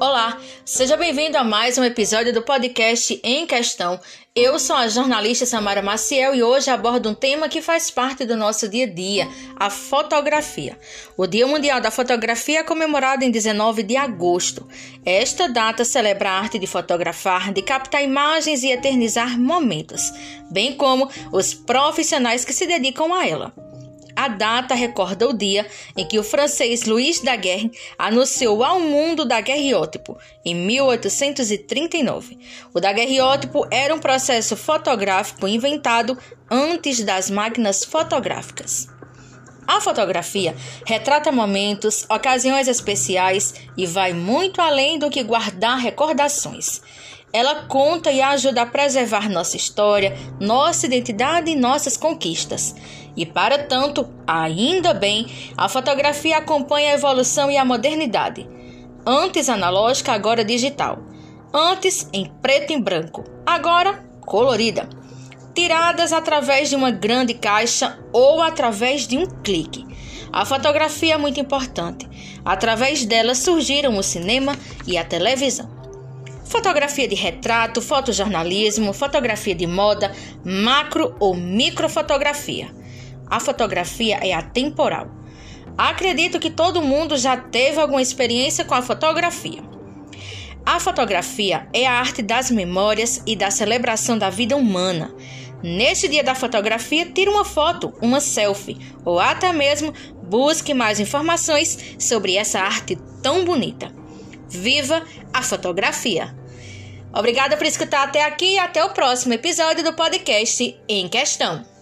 Olá, seja bem-vindo a mais um episódio do podcast Em Questão. Eu sou a jornalista Samara Maciel e hoje abordo um tema que faz parte do nosso dia a dia, a fotografia. O Dia Mundial da Fotografia é comemorado em 19 de agosto. Esta data celebra a arte de fotografar, de captar imagens e eternizar momentos, bem como os profissionais que se dedicam a ela. A data recorda o dia em que o francês Louis Daguerre anunciou ao mundo o daguerreótipo, em 1839. O daguerreótipo era um processo fotográfico inventado antes das máquinas fotográficas. A fotografia retrata momentos, ocasiões especiais e vai muito além do que guardar recordações. Ela conta e ajuda a preservar nossa história, nossa identidade e nossas conquistas. E para tanto, ainda bem, a fotografia acompanha a evolução e a modernidade. Antes analógica, agora digital. Antes em preto e branco, agora colorida. Tiradas através de uma grande caixa ou através de um clique. A fotografia é muito importante. Através dela surgiram o cinema e a televisão fotografia de retrato, fotojornalismo, fotografia de moda, macro ou microfotografia. A fotografia é atemporal. Acredito que todo mundo já teve alguma experiência com a fotografia. A fotografia é a arte das memórias e da celebração da vida humana. Neste dia da fotografia, tire uma foto, uma selfie, ou até mesmo busque mais informações sobre essa arte tão bonita. Viva a fotografia! Obrigada por escutar até aqui e até o próximo episódio do podcast Em Questão.